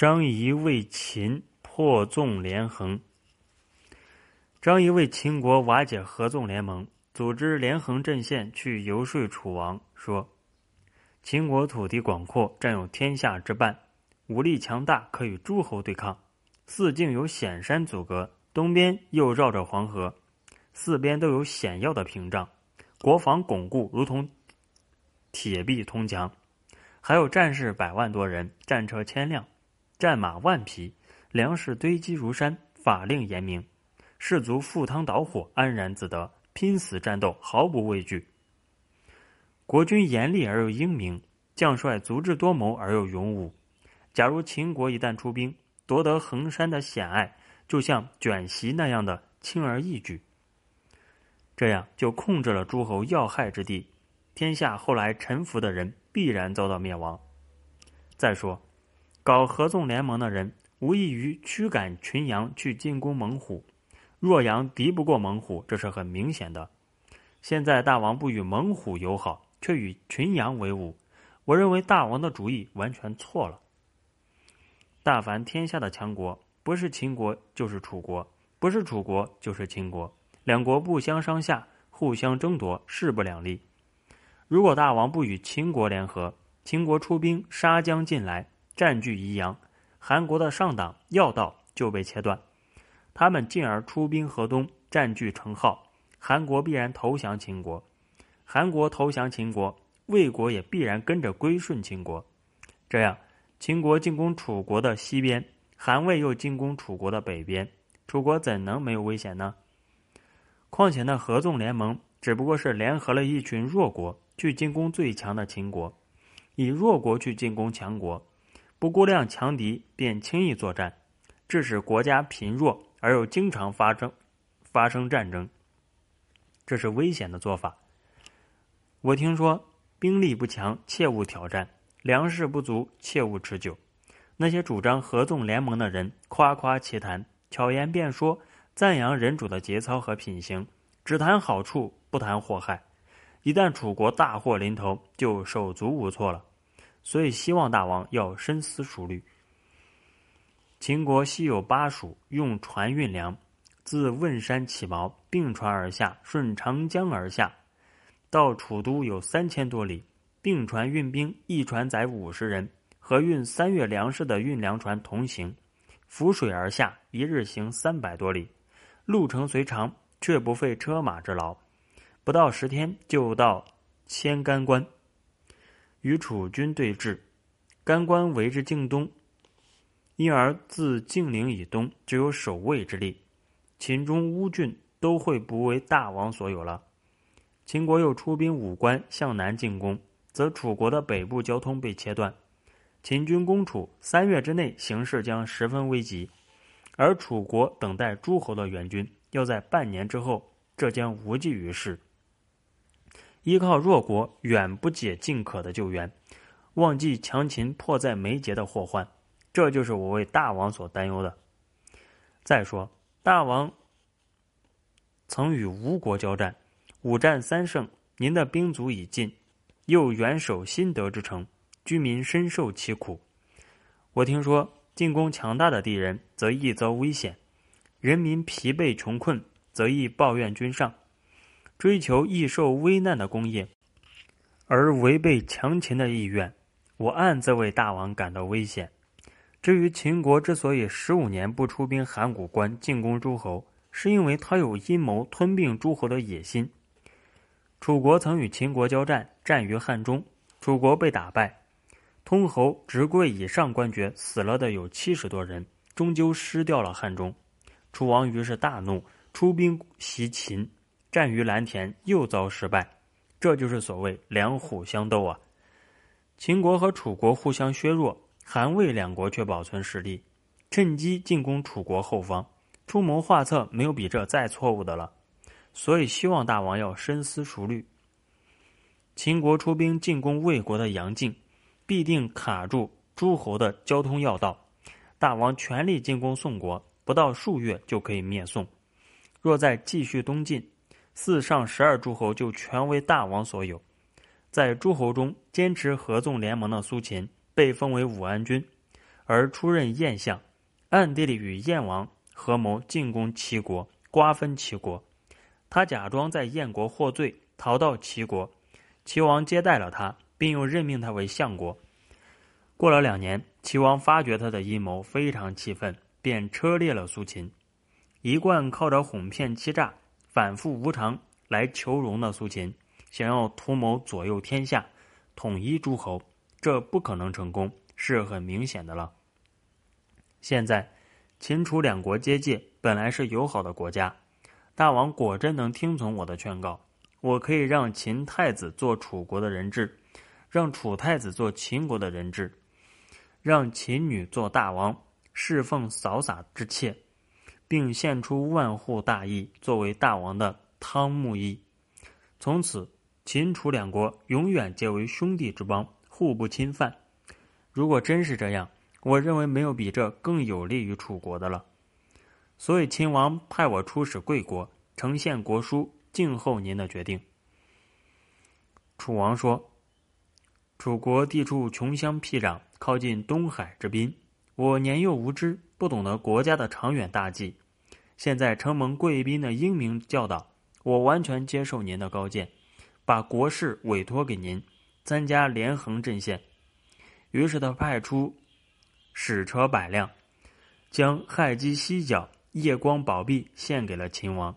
张仪为秦破纵连横。张仪为秦国瓦解合纵联盟，组织连横阵线去游说楚王，说：“秦国土地广阔，占有天下之半，武力强大，可与诸侯对抗。四境有险山阻隔，东边又绕着黄河，四边都有险要的屏障，国防巩固，如同铁壁铜墙。还有战士百万多人，战车千辆。”战马万匹，粮食堆积如山，法令严明，士卒赴汤蹈火，安然自得，拼死战斗，毫不畏惧。国君严厉而又英明，将帅足智多谋而又勇武。假如秦国一旦出兵夺得衡山的险隘，就像卷席那样的轻而易举，这样就控制了诸侯要害之地，天下后来臣服的人必然遭到灭亡。再说。搞合纵联盟的人，无异于驱赶群羊去进攻猛虎。若羊敌不过猛虎，这是很明显的。现在大王不与猛虎友好，却与群羊为伍，我认为大王的主意完全错了。大凡天下的强国，不是秦国就是楚国，不是楚国就是秦国，两国不相上下，互相争夺，势不两立。如果大王不与秦国联合，秦国出兵杀将进来。占据宜阳，韩国的上党要道就被切断，他们进而出兵河东，占据成号，韩国必然投降秦国。韩国投降秦国，魏国也必然跟着归顺秦国。这样，秦国进攻楚国的西边，韩魏又进攻楚国的北边，楚国怎能没有危险呢？况且那合纵联盟只不过是联合了一群弱国去进攻最强的秦国，以弱国去进攻强国。不估量强敌便轻易作战，致使国家贫弱而又经常发生发生战争，这是危险的做法。我听说兵力不强切勿挑战，粮食不足切勿持久。那些主张合纵联盟的人夸夸其谈，巧言辩说，赞扬人主的节操和品行，只谈好处不谈祸害。一旦楚国大祸临头，就手足无措了。所以，希望大王要深思熟虑。秦国西有巴蜀，用船运粮，自汶山起锚，并船而下，顺长江而下，到楚都有三千多里。并船运兵，一船载五十人，和运三月粮食的运粮船同行，浮水而下，一日行三百多里。路程虽长，却不费车马之劳，不到十天就到千竿关。与楚军对峙，甘关围之境东，因而自晋陵以东只有守卫之力。秦中乌郡都会不为大王所有了。秦国又出兵武关向南进攻，则楚国的北部交通被切断。秦军攻楚，三月之内形势将十分危急，而楚国等待诸侯的援军要在半年之后，这将无济于事。依靠弱国远不解近渴的救援，忘记强秦迫在眉睫的祸患，这就是我为大王所担忧的。再说，大王曾与吴国交战，五战三胜，您的兵卒已尽，又远守新得之城，居民深受其苦。我听说，进攻强大的敌人，则易遭危险；人民疲惫穷困，则易抱怨君上。追求易受危难的功业，而违背强秦的意愿，我暗自为大王感到危险。至于秦国之所以十五年不出兵函谷关进攻诸侯，是因为他有阴谋吞并诸侯的野心。楚国曾与秦国交战，战于汉中，楚国被打败，通侯、执贵以上官爵死了的有七十多人，终究失掉了汉中。楚王于是大怒，出兵袭秦。战于蓝田，又遭失败，这就是所谓两虎相斗啊！秦国和楚国互相削弱，韩魏两国却保存实力，趁机进攻楚国后方，出谋划策，没有比这再错误的了。所以，希望大王要深思熟虑。秦国出兵进攻魏国的阳晋，必定卡住诸侯的交通要道。大王全力进攻宋国，不到数月就可以灭宋。若再继续东进，四上十二诸侯就全为大王所有，在诸侯中坚持合纵联盟的苏秦被封为武安君，而出任燕相，暗地里与燕王合谋进攻齐国，瓜分齐国。他假装在燕国获罪，逃到齐国，齐王接待了他，并又任命他为相国。过了两年，齐王发觉他的阴谋，非常气愤，便车裂了苏秦。一贯靠着哄骗欺诈、反复无常来求荣的苏秦，想要图谋左右天下、统一诸侯，这不可能成功，是很明显的了。现在，秦楚两国接界，本来是友好的国家，大王果真能听从我的劝告，我可以让秦太子做楚国的人质，让楚太子做秦国的人质。让秦女做大王，侍奉扫洒之妾，并献出万户大邑作为大王的汤沐邑。从此，秦楚两国永远结为兄弟之邦，互不侵犯。如果真是这样，我认为没有比这更有利于楚国的了。所以，秦王派我出使贵国，呈现国书，静候您的决定。楚王说：“楚国地处穷乡僻壤。”靠近东海之滨，我年幼无知，不懂得国家的长远大计。现在承蒙贵宾的英明教导，我完全接受您的高见，把国事委托给您，参加连横阵线。于是他派出使车百辆，将亥鸡犀角、夜光宝璧献给了秦王。